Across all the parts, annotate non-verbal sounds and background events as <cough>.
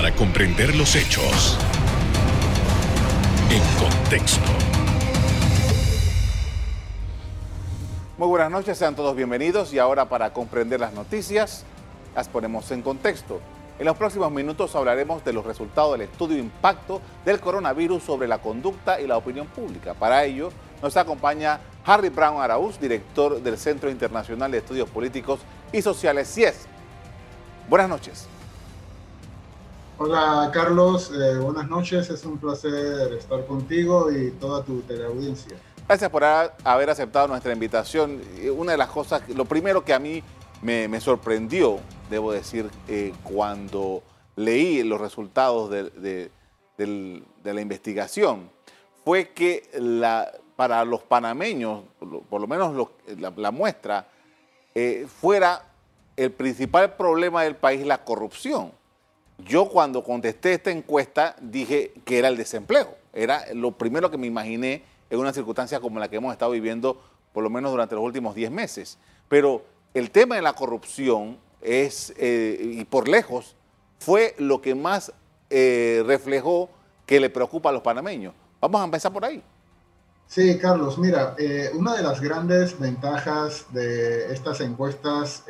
para comprender los hechos en contexto. Muy buenas noches, sean todos bienvenidos y ahora para comprender las noticias las ponemos en contexto. En los próximos minutos hablaremos de los resultados del estudio Impacto del coronavirus sobre la conducta y la opinión pública. Para ello nos acompaña Harry Brown Araúz, director del Centro Internacional de Estudios Políticos y Sociales, CIES. Buenas noches. Hola Carlos, eh, buenas noches, es un placer estar contigo y toda tu teleaudiencia. Gracias por haber aceptado nuestra invitación. Una de las cosas, lo primero que a mí me, sorprendió, debo decir, eh, cuando leí los resultados de, la investigación, fue que para los panameños, por lo menos la, muestra, eh, fuera el principal problema del país la corrupción. Yo cuando contesté esta encuesta dije que era el desempleo. Era lo primero que me imaginé en una circunstancia como la que hemos estado viviendo por lo menos durante los últimos 10 meses. Pero el tema de la corrupción es, eh, y por lejos, fue lo que más eh, reflejó que le preocupa a los panameños. Vamos a empezar por ahí. Sí, Carlos, mira, eh, una de las grandes ventajas de estas encuestas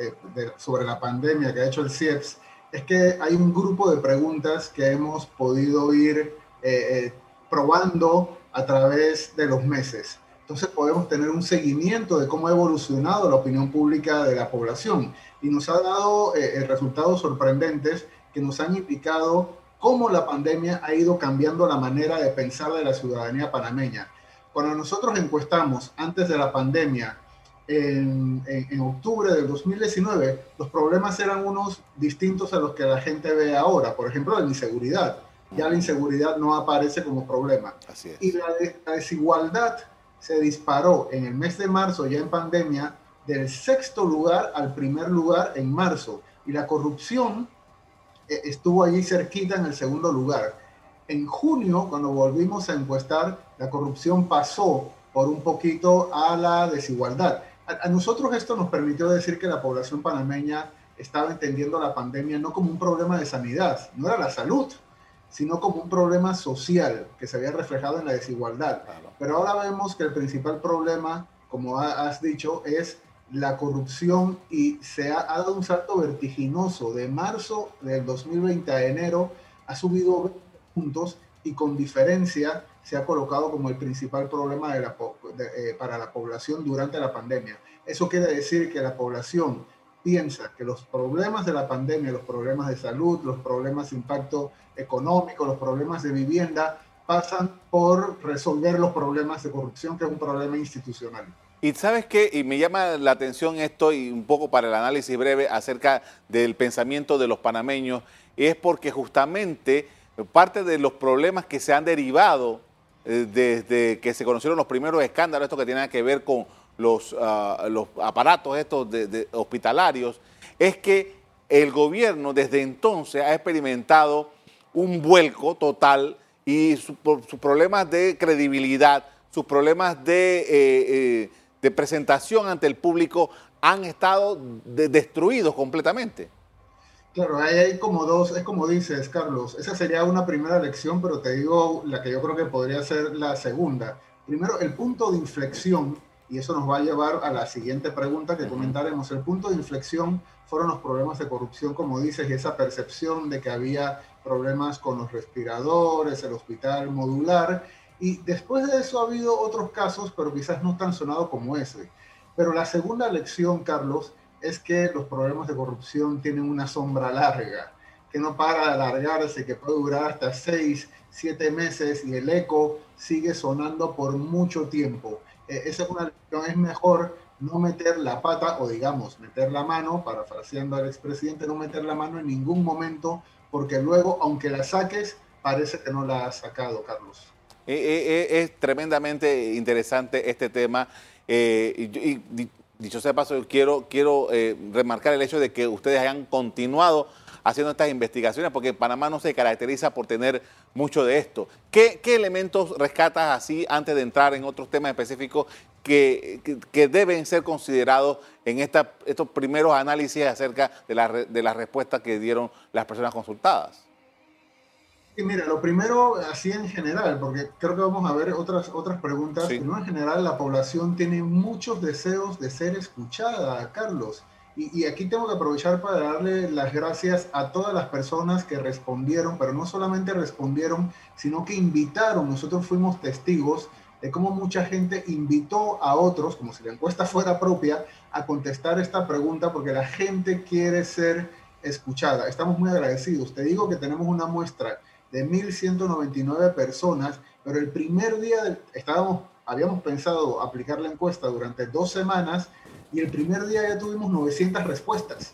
sobre la pandemia que ha hecho el CIEPS es que hay un grupo de preguntas que hemos podido ir eh, probando a través de los meses. Entonces podemos tener un seguimiento de cómo ha evolucionado la opinión pública de la población y nos ha dado resultados sorprendentes que nos han indicado cómo la pandemia ha ido cambiando la manera de pensar de la ciudadanía panameña cuando nosotros encuestamos antes de la pandemia, en, octubre del 2019, los problemas eran unos distintos a los que la gente ve ahora. Por ejemplo, la inseguridad. Ya la inseguridad no aparece como problema. Y la, la desigualdad se disparó en el mes de marzo, ya en pandemia, del sexto lugar al primer lugar en marzo. Y la corrupción eh, estuvo allí cerquita en el segundo lugar. En junio, cuando volvimos a encuestar, la corrupción pasó por un poquito a la desigualdad. A, nosotros esto nos permitió decir que la población panameña estaba entendiendo la pandemia no como un problema de sanidad, no era la salud, sino como un problema social que se había reflejado en la desigualdad. Pero ahora vemos que el principal problema, como has dicho, es la corrupción y se ha, ha, dado un salto vertiginoso. De marzo del 2020 a enero ha subido puntos y con diferencia se ha colocado como el principal problema de la, eh, para la población durante la pandemia. Eso quiere decir que la población piensa que los problemas de la pandemia, los problemas de salud, los problemas de impacto económico, los problemas de vivienda, pasan por resolver los problemas de corrupción, que es un problema institucional. Y sabes qué, y me llama la atención esto y un poco para el análisis breve acerca del pensamiento de los panameños, es porque justamente parte de los problemas que se han derivado desde que se conocieron los primeros escándalos, esto que tiene que ver con los, ah, los aparatos estos hospitalarios, es que el gobierno desde entonces ha experimentado un vuelco total y sus problemas de credibilidad, sus problemas de, eh, eh, de presentación ante el público han estado destruidos completamente. Claro, ahí hay como dos, es como dices, Carlos, esa sería una primera lección, pero te digo la que yo creo que podría ser la segunda. Primero, el punto de inflexión, y eso nos va a llevar a la siguiente pregunta que comentaremos. El punto de inflexión fueron los problemas de corrupción, como dices, y esa percepción de que había problemas con los respiradores, el hospital modular, y después de eso ha habido otros casos, pero quizás no tan sonados como ese. Pero la segunda lección, Carlos, es que los problemas de corrupción tienen una sombra larga, que no para de alargarse, que puede durar hasta seis, siete meses y el eco sigue sonando por mucho tiempo. Eh, esa es una lección, es mejor no meter la pata o digamos meter la mano, parafraseando al expresidente, no meter la mano en ningún momento, porque luego, aunque la saques, parece que no la has sacado, Carlos. Eh, eh, es tremendamente interesante este tema. y, dicho sea paso, quiero, quiero eh, remarcar el hecho de que ustedes hayan continuado haciendo estas investigaciones, porque Panamá no se caracteriza por tener mucho de esto. ¿Qué, elementos rescatas así antes de entrar en otros temas específicos que, deben ser considerados en esta, estos primeros análisis acerca de, la, de las respuestas que dieron las personas consultadas? Y mira, lo primero, así en general, porque creo que vamos a ver otras, otras preguntas. Pero en general, la población tiene muchos deseos de ser escuchada, Carlos. Y, y, aquí tengo que aprovechar para darle las gracias a todas las personas que respondieron, pero no solamente respondieron, sino que invitaron. Nosotros fuimos testigos de cómo mucha gente invitó a otros, como si la encuesta fuera propia, a contestar esta pregunta porque la gente quiere ser escuchada. Estamos muy agradecidos. Te digo que tenemos una muestra de 1.199 personas, pero el primer día estábamos, habíamos pensado aplicar la encuesta durante dos semanas y el primer día ya tuvimos 900 respuestas.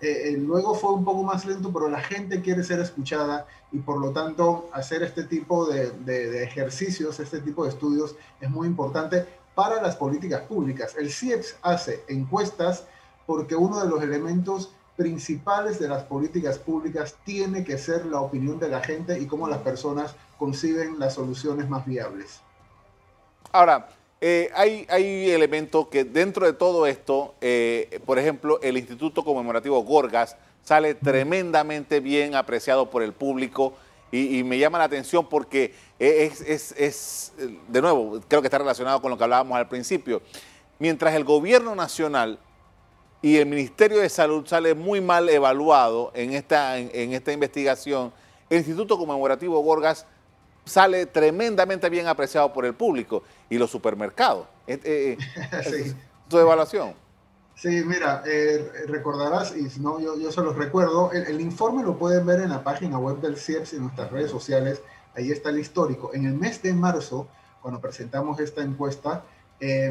Eh, eh, luego fue un poco más lento, pero la gente quiere ser escuchada y por lo tanto hacer este tipo de, de ejercicios, este tipo de estudios es muy importante para las políticas públicas. El CIEPS hace encuestas porque uno de los elementos principales de las políticas públicas tiene que ser la opinión de la gente y cómo las personas conciben las soluciones más viables. Ahora, eh, hay, hay elementos que dentro de todo esto, eh, por ejemplo, el Instituto Conmemorativo Gorgas sale tremendamente bien apreciado por el público y, me llama la atención porque es, es, es, de nuevo, creo que está relacionado con lo que hablábamos al principio. Mientras el gobierno nacional y el Ministerio de Salud sale muy mal evaluado en esta, en, esta investigación, el Instituto Conmemorativo Gorgas sale tremendamente bien apreciado por el público y los supermercados. Eh, eh, <laughs> sí. ¿Tu evaluación? Sí, mira, eh, recordarás, y si no, yo, yo se los recuerdo, el, informe lo pueden ver en la página web del CIEPS y en nuestras redes sociales, ahí está el histórico. En el mes de marzo, cuando presentamos esta encuesta,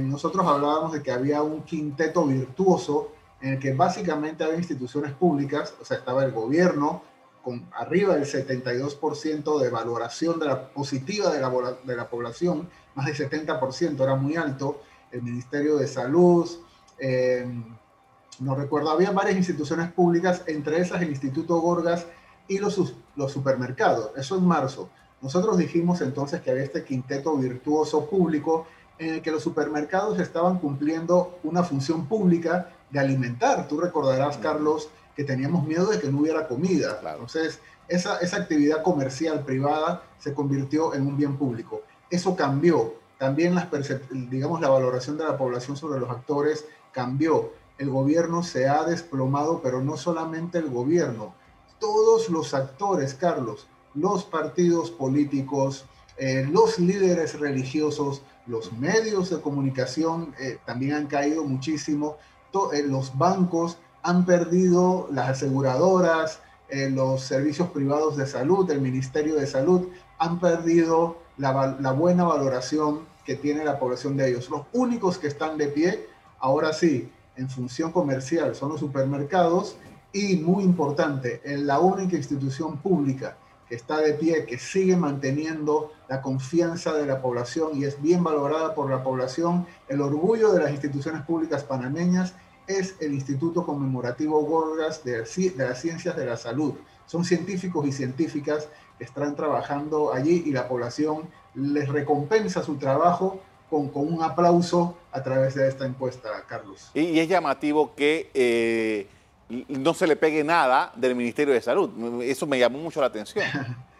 nosotros hablábamos de que había un quinteto virtuoso en el que básicamente había instituciones públicas, o sea, estaba el gobierno con arriba del 72% de valoración de la positiva de la, de la población, más del 70%, era muy alto, el Ministerio de Salud, eh, no recuerdo, había varias instituciones públicas, entre esas el Instituto Gorgas y los, los supermercados, eso en marzo. Nosotros dijimos entonces que había este quinteto virtuoso público en el que los supermercados estaban cumpliendo una función pública de alimentar. Tú recordarás, Carlos, que teníamos miedo de que no hubiera comida. Entonces, esa, esa actividad comercial privada se convirtió en un bien público. Eso cambió. También las digamos, la valoración de la población sobre los actores cambió. El gobierno se ha desplomado, pero no solamente el gobierno. Todos los actores, Carlos, los partidos políticos, eh, los líderes religiosos, los medios de comunicación eh, también han caído muchísimo. Eh, los bancos han perdido, las aseguradoras, eh, los servicios privados de salud, el Ministerio de Salud, han perdido la, la, buena valoración que tiene la población de ellos. Los únicos que están de pie, ahora sí, en función comercial, son los supermercados y, muy importante, en la única institución pública que está de pie, que sigue manteniendo la confianza de la población y es bien valorada por la población, el orgullo de las instituciones públicas panameñas es el Instituto Conmemorativo Gorgas de, las Ciencias de la Salud. Son científicos y científicas que están trabajando allí y la población les recompensa su trabajo con, con un aplauso a través de esta encuesta, Carlos. Y, es llamativo que eh, no se le pegue nada del Ministerio de Salud. Eso me llamó mucho la atención. <laughs>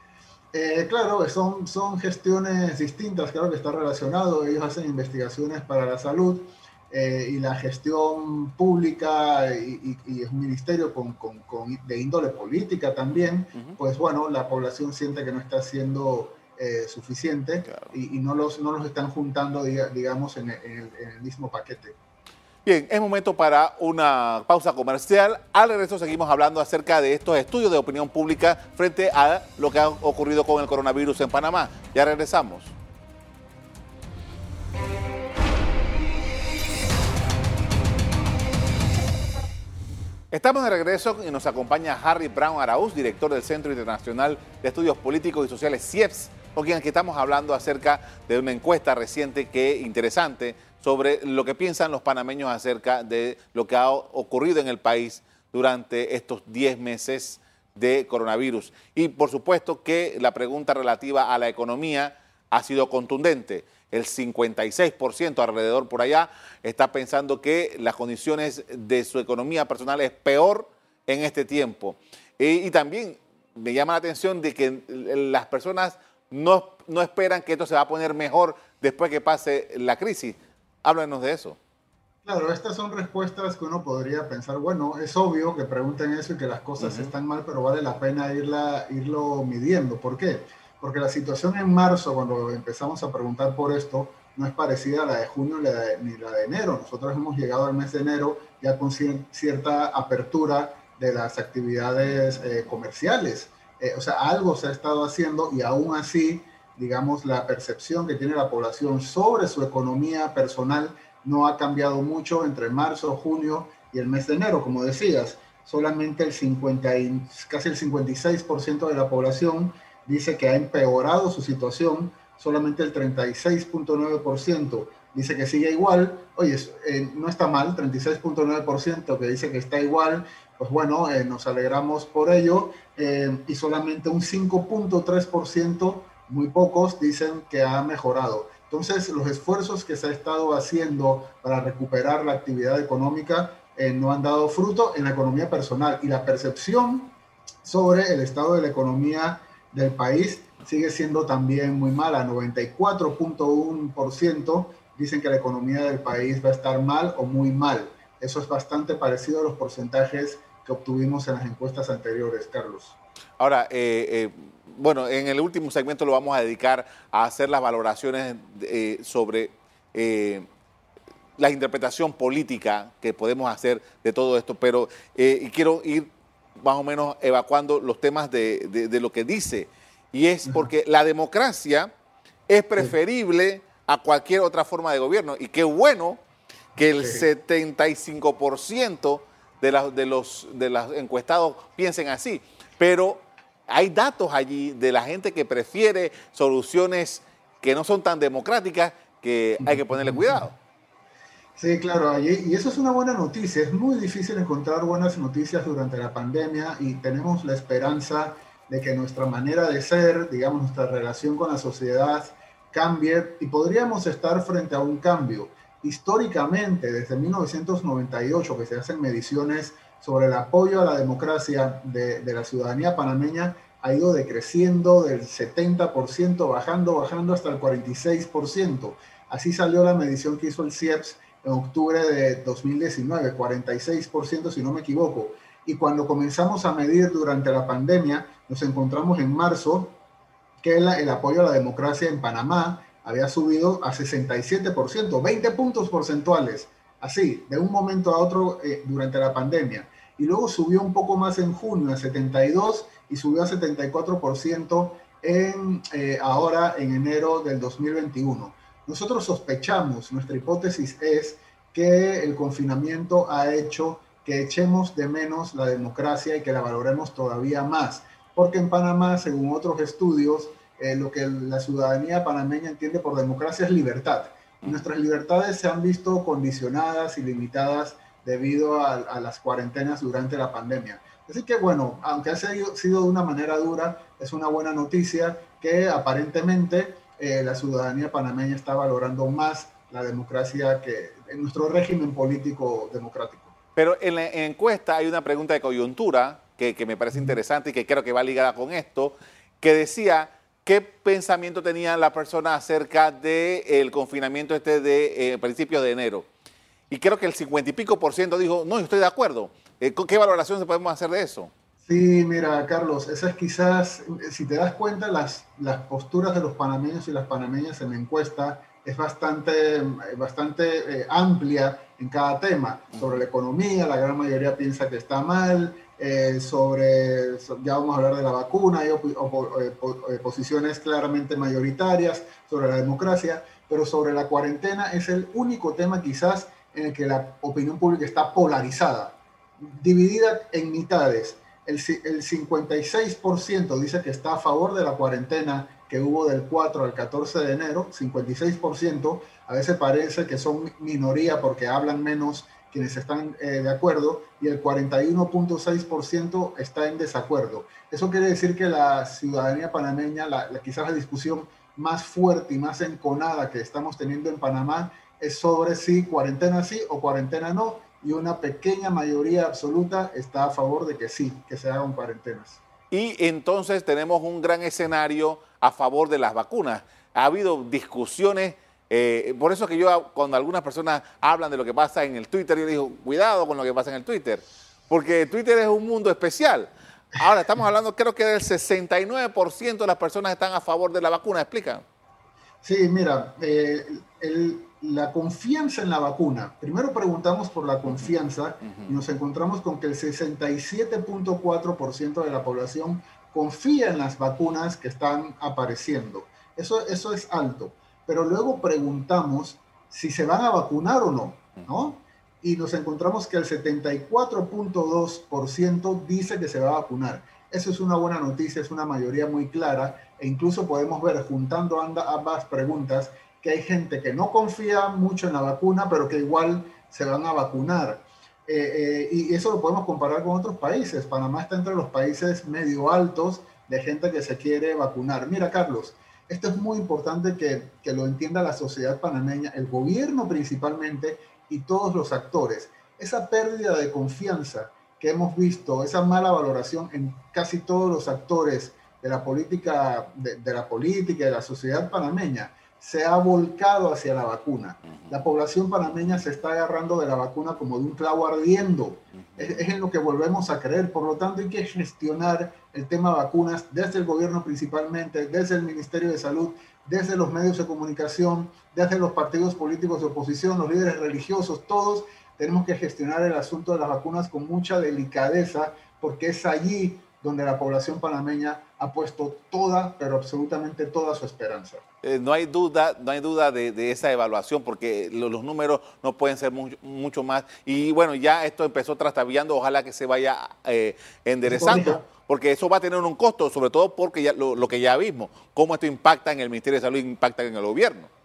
Eh, claro, son, son gestiones distintas, claro que está relacionado. Ellos hacen investigaciones para la salud eh, y la gestión pública y, es un ministerio con, con, de índole política también, pues bueno, la población siente que no está siendo eh, suficiente y, no, los, no los están juntando, digamos, en el, en el mismo paquete. Bien, es momento para una pausa comercial. Al regreso seguimos hablando acerca de estos estudios de opinión pública frente a lo que ha ocurrido con el coronavirus en Panamá. Ya regresamos. Estamos de regreso y nos acompaña Harry Brown Araúz, director del Centro Internacional de Estudios Políticos y Sociales CIEPS, con quien aquí estamos hablando acerca de una encuesta reciente que interesante sobre lo que piensan los panameños acerca de lo que ha ocurrido en el país durante estos 10 meses de coronavirus. Y por supuesto que la pregunta relativa a la economía ha sido contundente el 56% alrededor por allá está pensando que las condiciones de su economía personal es peor en este tiempo. Y, también me llama la atención de que las personas no, no esperan que esto se va a poner mejor después que pase la crisis. Háblanos de eso. Claro, estas son respuestas que uno podría pensar, bueno, es obvio que pregunten eso y que las cosas están mal, pero vale la pena irla, irlo midiendo. ¿Por qué? Porque la situación en marzo, cuando empezamos a preguntar por esto, no es parecida a la de junio ni la de, enero. Nosotros hemos llegado al mes de enero ya con cierta apertura de las actividades eh, comerciales. Eh, o sea, algo se ha estado haciendo y aún así, digamos, la percepción que tiene la población sobre su economía personal no ha cambiado mucho entre marzo, junio y el mes de enero. Como decías, solamente el 50 y, casi el 56% de la población dice que ha empeorado su situación solamente el 36.9% dice que sigue igual. Oye, eh, no está mal, 36.9% que dice que está igual. Pues bueno, eh, nos alegramos por ello. Eh, y solamente un 5.3%, muy pocos, dicen que ha mejorado. Entonces, los esfuerzos que se ha estado haciendo para recuperar la actividad económica no han dado fruto en la economía personal y la percepción sobre el estado de la economía del país sigue siendo también muy mala, 94.1% dicen que la economía del país va a estar mal o muy mal. Eso es bastante parecido a los porcentajes que obtuvimos en las encuestas anteriores, Carlos. Ahora, eh, eh, bueno, en el último segmento lo vamos a dedicar a hacer las valoraciones eh, sobre la interpretación política que podemos hacer de todo esto, pero quiero ir más o menos evacuando los temas de lo que dice y es porque la democracia es preferible a cualquier otra forma de gobierno. Y qué bueno que el 75% de, de, los, de los encuestados piensen así. Pero hay datos allí de la gente que prefiere soluciones que no son tan democráticas que hay que ponerle cuidado. Sí, claro, y eso es una buena noticia. Es muy difícil encontrar buenas noticias durante la pandemia y tenemos la esperanza de que nuestra manera de ser, digamos, nuestra relación con la sociedad cambie y podríamos estar frente a un cambio. Históricamente, desde 1998, que se hacen mediciones sobre el apoyo a la democracia de, la ciudadanía panameña, ha ido decreciendo del 70%, bajando, bajando hasta el 46%. Así salió la medición que hizo el CIEPS en octubre de 2019, 46% si no me equivoco. Y cuando comenzamos a medir durante la pandemia, nos encontramos en marzo que el apoyo a la democracia en Panamá había subido a 67%, 20 puntos porcentuales, así, de un momento a otro eh, durante la pandemia. Y luego subió un poco más en junio, a 72, y subió a 74% en, eh, ahora en enero del 2021. Nosotros sospechamos, nuestra hipótesis es que el confinamiento ha hecho que echemos de menos la democracia y que la valoremos todavía más. Porque en Panamá, según otros estudios, eh, lo que la ciudadanía panameña entiende por democracia es libertad. nuestras libertades se han visto condicionadas y limitadas debido a, las cuarentenas durante la pandemia. Así que bueno, aunque ha sido, de una manera dura, es una buena noticia que aparentemente eh, la ciudadanía panameña está valorando más la democracia que en nuestro régimen político democrático. Pero en la encuesta hay una pregunta de coyuntura que, me parece interesante y que creo que va ligada con esto, que decía qué pensamiento tenía la persona acerca del confinamiento este de eh, principios de enero. Y creo que el 50 y pico por ciento dijo, no, estoy de acuerdo. Eh, ¿Qué valoración se podemos hacer de eso? Sí, mira, Carlos, esas quizás, si te das cuenta, las, las posturas de los panameños y las panameñas en la encuesta es bastante, bastante eh, amplia en cada tema. Sobre la economía, la gran mayoría piensa que está mal. Eh, sobre, ya vamos a hablar de la vacuna, hay eh, posiciones claramente mayoritarias sobre la democracia, pero sobre la cuarentena es el único tema quizás en el que la opinión pública está polarizada, dividida en mitades. El, el 56% dice que está a favor de la cuarentena que hubo del 4 al 14 de enero, 56%, a veces parece que son minoría porque hablan menos quienes están eh, de acuerdo y el 41.6% está en desacuerdo. Eso quiere decir que la ciudadanía panameña, la, quizás la discusión más fuerte y más enconada que estamos teniendo en Panamá es sobre si cuarentena sí o cuarentena no, y una pequeña mayoría absoluta está a favor de que sí, que se hagan cuarentenas. y entonces tenemos un gran escenario a favor de las vacunas. Ha habido discusiones, eh, por eso que yo cuando algunas personas hablan de lo que pasa en el Twitter, yo digo, cuidado con lo que pasa en el Twitter, porque Twitter es un mundo especial. Ahora estamos hablando, creo que del 69% de las personas están a favor de la vacuna, ¿explica? Sí, mira, eh, la confianza en la vacuna. Primero preguntamos por la confianza y nos encontramos con que el 67.4% de la población confía en las vacunas que están apareciendo. Eso, eso es alto. Pero luego preguntamos si se van a vacunar o no, ¿no? Y nos encontramos que el 74.2% dice que se va a vacunar. Eso es una buena noticia, es una mayoría muy clara e incluso podemos ver, juntando ambas preguntas, que hay gente que no confía mucho en la vacuna, pero que igual se van a vacunar. Eh, eh, y eso lo podemos comparar con otros países. Panamá está entre los países medio altos de gente que se quiere vacunar. Mira, Carlos, esto es muy importante que, que lo entienda la sociedad panameña, el gobierno principalmente y todos los actores. Esa pérdida de confianza que hemos visto, esa mala valoración en casi todos los actores de la política, de, la política, de la sociedad panameña, se ha volcado hacia la vacuna. La población panameña se está agarrando de la vacuna como de un clavo ardiendo. es, es, en lo que volvemos a creer. Por lo tanto, hay que gestionar el tema vacunas desde el gobierno principalmente, desde el Ministerio de Salud, desde los medios de comunicación, desde los partidos políticos de oposición, los líderes religiosos, todos tenemos que gestionar el asunto de las vacunas con mucha delicadeza, porque es allí donde la población panameña ha puesto toda, pero absolutamente toda su esperanza. Eh, no hay duda, no hay duda de, esa evaluación, porque los, números no pueden ser mucho, más. Y bueno, ya esto empezó trastabillando, ojalá que se vaya eh, enderezando, porque eso va a tener un costo, sobre todo porque ya, lo, lo que ya vimos, cómo esto impacta en el Ministerio de Salud, impacta en el gobierno.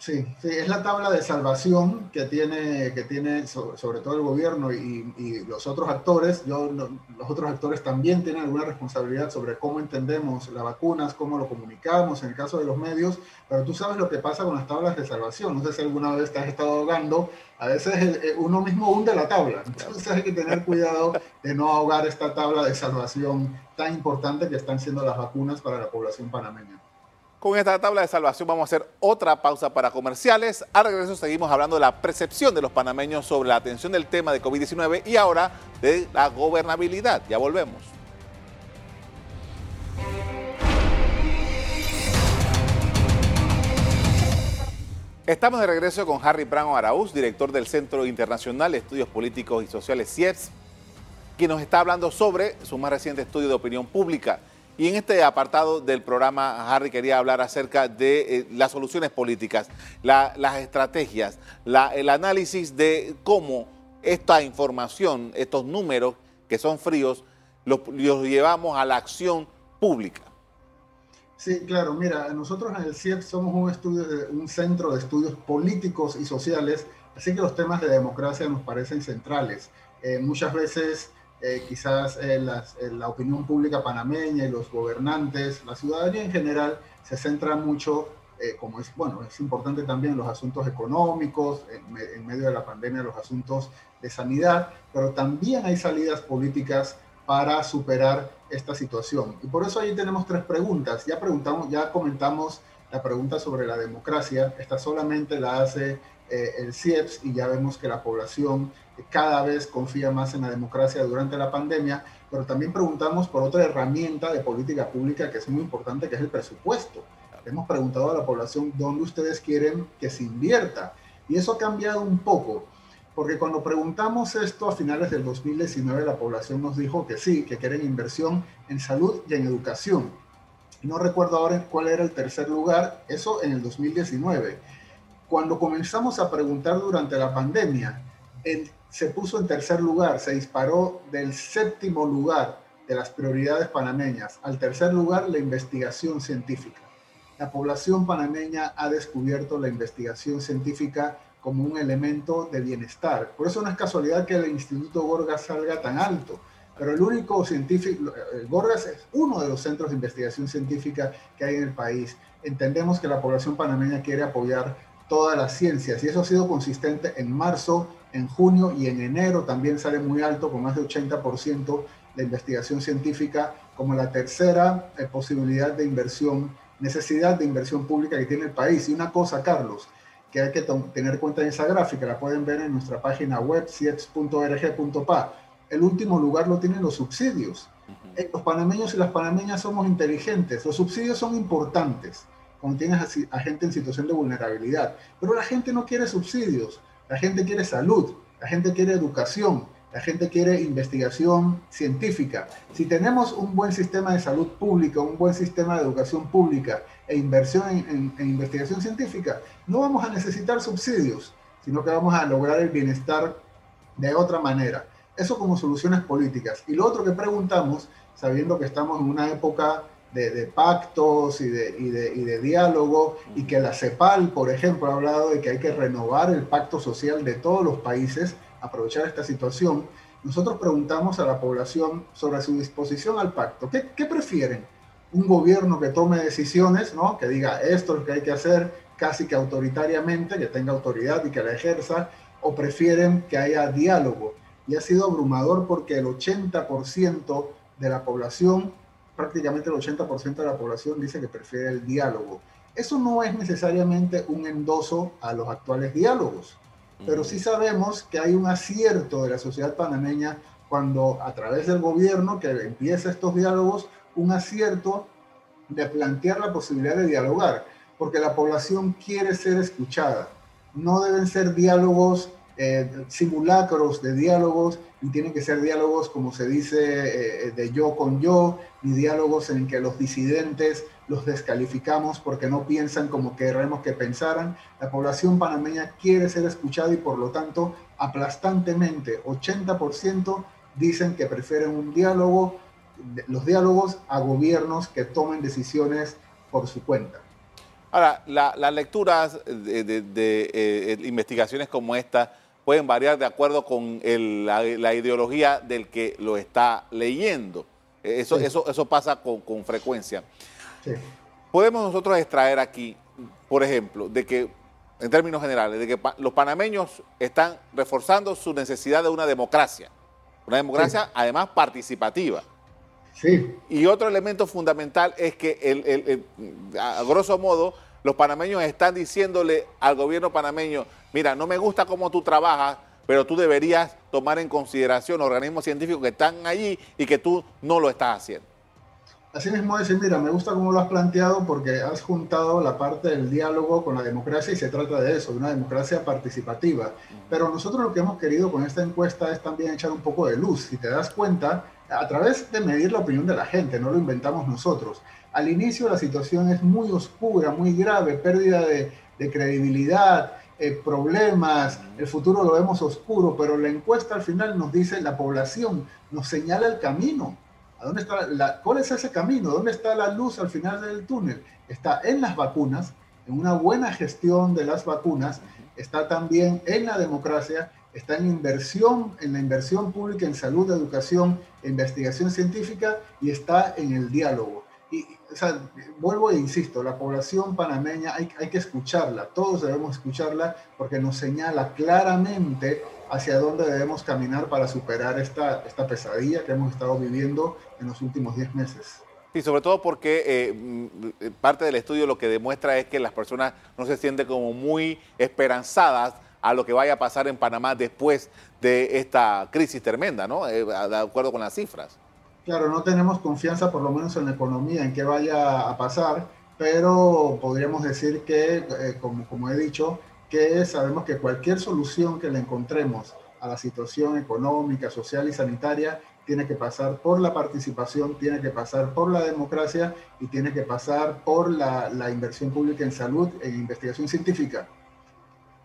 Sí, sí, es la tabla de salvación que tiene, que tiene sobre, todo el gobierno y, los otros actores. Yo, los otros actores también tienen alguna responsabilidad sobre cómo entendemos las vacunas, cómo lo comunicamos en el caso de los medios, pero tú sabes lo que pasa con las tablas de salvación. No sé si alguna vez te has estado ahogando, a veces uno mismo hunde la tabla. Entonces hay que tener cuidado de no ahogar esta tabla de salvación tan importante que están siendo las vacunas para la población panameña. Con esta tabla de salvación vamos a hacer otra pausa para comerciales. Al regreso seguimos hablando de la percepción de los panameños sobre la atención del tema de COVID-19 y ahora de la gobernabilidad. Ya volvemos. Estamos de regreso con Harry Brano Araúz, director del Centro Internacional de Estudios Políticos y Sociales CIEPS, quien nos está hablando sobre su más reciente estudio de opinión pública. Y en este apartado del programa, Harry quería hablar acerca de eh, las soluciones políticas, las estrategias, el análisis de cómo esta información, estos números que son fríos, los, llevamos a la acción pública. Sí, claro, mira, nosotros en el CIEP somos un, estudio un centro de estudios políticos y sociales, así que los temas de democracia nos parecen centrales. Eh, muchas veces eh, quizás eh, eh, la opinión pública panameña y los gobernantes, la ciudadanía en general, se centra mucho, como es, bueno, es importante también los asuntos económicos, en, medio de la pandemia los asuntos de sanidad, pero también hay salidas políticas para superar esta situación. Y por eso ahí tenemos tres preguntas. Ya preguntamos, ya comentamos la pregunta sobre la democracia. Esta solamente la hace el CIEPS y ya vemos que la población cada vez confía más en la democracia durante la pandemia, pero también preguntamos por otra herramienta de política pública que es muy importante, que es el presupuesto. Hemos preguntado a la población dónde ustedes quieren que se invierta. Y eso ha cambiado un poco, porque cuando preguntamos esto a finales del 2019, la población nos dijo que sí, que quieren inversión en salud y en educación. No recuerdo ahora cuál era el tercer lugar, eso en el 2019. Cuando comenzamos a preguntar durante la pandemia, se puso en tercer lugar, se disparó del séptimo lugar de las prioridades panameñas al tercer lugar la investigación científica. La población panameña ha descubierto la investigación científica como un elemento de bienestar. Por eso no es casualidad que el Instituto Gorgas salga tan alto. Pero el único científico, el Gorgas es uno de los centros de investigación científica que hay en el país. Entendemos que la población panameña quiere apoyar todas las ciencias y eso ha sido consistente en marzo en junio y en enero también sale muy alto, con más de 80% de investigación científica como la tercera eh, posibilidad de inversión, necesidad de inversión pública que tiene el país. Y una cosa, Carlos, que hay que tener cuenta en esa gráfica, la pueden ver en nuestra página web, ciets.org.pa. El último lugar lo tienen los subsidios. Eh, los panameños y las panameñas somos inteligentes, los subsidios son importantes cuando tienes a, gente en situación de vulnerabilidad, pero la gente no quiere subsidios, la gente quiere salud, la gente quiere educación, la gente quiere investigación científica. Si tenemos un buen sistema de salud pública, un buen sistema de educación pública e inversión en, investigación científica, no vamos a necesitar subsidios, sino que vamos a lograr el bienestar de otra manera. Eso como soluciones políticas. Y lo otro que preguntamos, sabiendo que estamos en una época de, pactos y de, diálogo, y que la CEPAL, por ejemplo, ha hablado de que hay que renovar el pacto social de todos los países, aprovechar esta situación, nosotros preguntamos a la población sobre su disposición al pacto. ¿Qué, qué prefieren? Un gobierno que tome decisiones, ¿no? que diga esto es lo que hay que hacer casi que autoritariamente, que tenga autoridad y que la ejerza, o prefieren que haya diálogo. Y ha sido abrumador porque el 80% de la población, prácticamente el 80% de la población dice que prefiere el diálogo. Eso no es necesariamente un endoso a los actuales diálogos pero sí sabemos que hay un acierto de la sociedad panameña cuando a través del gobierno que empieza estos diálogos, un acierto de plantear la posibilidad de dialogar, porque la población quiere ser escuchada. No deben ser diálogos eh, simulacros de diálogos y tienen que ser diálogos, como se dice, eh, de yo con yo, y diálogos en que los disidentes los descalificamos porque no piensan como queremos que pensaran. La población panameña quiere ser escuchada y por lo tanto, aplastantemente, 80% dicen que prefieren un diálogo, los diálogos a gobiernos que tomen decisiones por su cuenta. Ahora, las lecturas de, eh, investigaciones como esta pueden variar de acuerdo con la, ideología del que lo está leyendo. Eso, eso, eso pasa con, frecuencia. Podemos nosotros extraer aquí, por ejemplo, de que, en términos generales, de que los panameños están reforzando su necesidad de una democracia. Una democracia, además, participativa. Sí. Y otro elemento fundamental es que, a grosso modo, los panameños están diciéndole al gobierno panameño, mira, no me gusta cómo tú trabajas, pero tú deberías tomar en consideración organismos científicos que están allí y que tú no lo estás haciendo. Así mismo decir, mira, me gusta cómo lo has planteado porque has juntado la parte del diálogo con la democracia y se trata de eso, de una democracia participativa. Pero nosotros lo que hemos querido con esta encuesta es también echar un poco de luz. Si te das cuenta, a través de medir la opinión de la gente, no lo inventamos nosotros. Al inicio la situación es muy oscura, muy grave, pérdida de, credibilidad, eh, problemas, el futuro lo vemos oscuro, pero la encuesta al final nos dice la población, nos señala el camino. ¿A dónde está la, ¿Cuál es ese camino? ¿Dónde está la luz al final del túnel? Está en las vacunas, en una buena gestión de las vacunas, está también en la democracia, está en inversión, en la inversión pública en salud, educación e investigación científica y está en el diálogo y, o sea, vuelvo e insisto, la población panameña hay, hay, que escucharla, todos debemos escucharla porque nos señala claramente hacia dónde debemos caminar para superar esta, esta pesadilla que hemos estado viviendo en los últimos 10 meses. Y sobre todo porque eh, mm, parte del estudio lo que demuestra es que las personas no se sienten como muy esperanzadas a lo que vaya a pasar en Panamá después de esta crisis tremenda, ¿no? Eh, de acuerdo con las cifras. Claro, no tenemos confianza por lo menos en la economía, en qué vaya a pasar, pero podríamos decir que, eh, como, he dicho, que sabemos que cualquier solución que le encontremos a la situación económica, social y sanitaria tiene que pasar por la participación, tiene que pasar por la democracia y tiene que pasar por la, la inversión pública en salud, en investigación científica.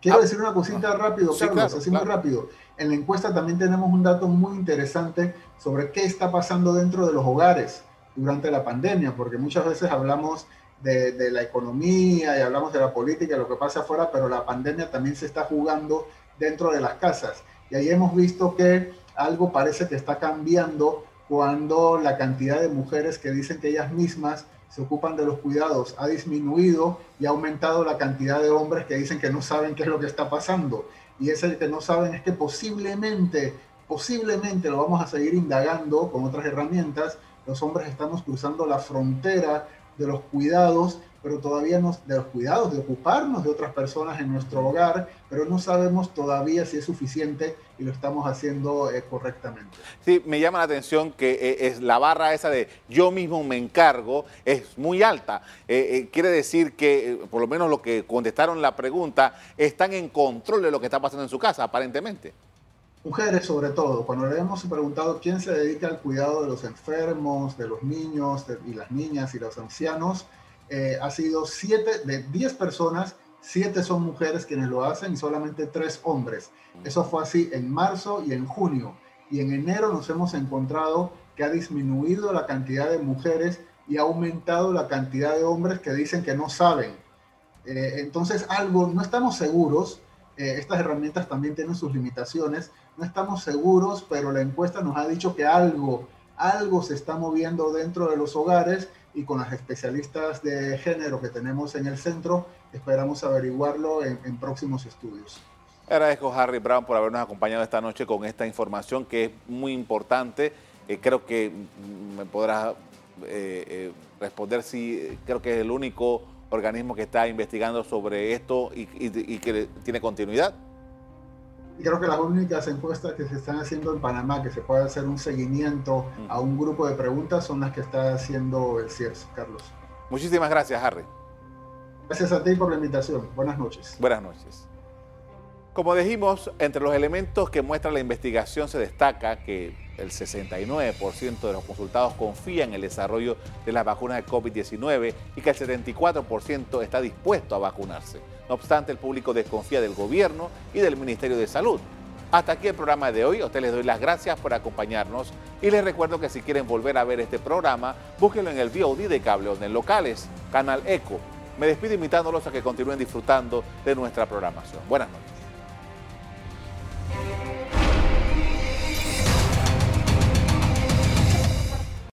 Quiero ah, decir una cosita rápido, Carlos, así muy rápido. En la encuesta también tenemos un dato muy interesante sobre qué está pasando dentro de los hogares durante la pandemia, porque muchas veces hablamos de, de la economía y hablamos de la política, lo que pasa afuera, pero la pandemia también se está jugando dentro de las casas. Y ahí hemos visto que algo parece que está cambiando cuando la cantidad de mujeres que dicen que ellas mismas se ocupan de los cuidados ha disminuido y ha aumentado la cantidad de hombres que dicen que no saben qué es lo que está pasando. Y es el que no saben es que posiblemente, posiblemente lo vamos a seguir indagando con otras herramientas, los hombres estamos cruzando la frontera de los cuidados, pero todavía no, de los cuidados, de ocuparnos de otras personas en nuestro hogar, pero no sabemos todavía si es suficiente y lo estamos haciendo eh, correctamente. Sí, me llama la atención que eh, es la barra esa de yo mismo me encargo es muy alta. Eh, quiere decir que, por lo menos lo que contestaron la pregunta, están en control de lo que está pasando en su casa, aparentemente mujeres sobre todo, cuando le hemos preguntado quién se dedica al cuidado de los enfermos, de los niños y las niñas y los ancianos, ha sido siete de diez personas, siete son mujeres quienes lo hacen y solamente tres hombres. Eso fue así en marzo y en junio. Y en enero nos hemos encontrado que ha disminuido la cantidad de mujeres y ha aumentado la cantidad de hombres que dicen que no saben. Eh, entonces, algo, no estamos seguros, eh, estas herramientas también tienen sus limitaciones, no estamos seguros, pero la encuesta nos ha dicho que algo, algo se está moviendo dentro de los hogares y con las especialistas de género que tenemos en el centro, esperamos averiguarlo en, próximos estudios. Agradezco Harry Brown por habernos acompañado esta noche con esta información que es muy importante. Eh, creo que me podrá eh, eh, responder si creo que es el único organismo que está investigando sobre esto y que tiene continuidad. Y creo que las únicas encuestas que se están haciendo en Panamá, que se puede hacer un seguimiento a un grupo de preguntas, son las que está haciendo el CIERS, Carlos. Muchísimas gracias, Harry. Gracias a ti por la invitación. Buenas noches. Buenas noches. Como dijimos, entre los elementos que muestra la investigación se destaca que el 69% de los consultados confía en el desarrollo de las vacunas de COVID-19 y que el 74% está dispuesto a vacunarse. No obstante, el público desconfía del gobierno y del Ministerio de Salud. Hasta aquí el programa de hoy. A ustedes les doy las gracias por acompañarnos y les recuerdo que si quieren volver a ver este programa, búsquenlo en el VOD de Cable en Locales, Canal Eco. Me despido invitándolos a que continúen disfrutando de nuestra programación. Buenas noches.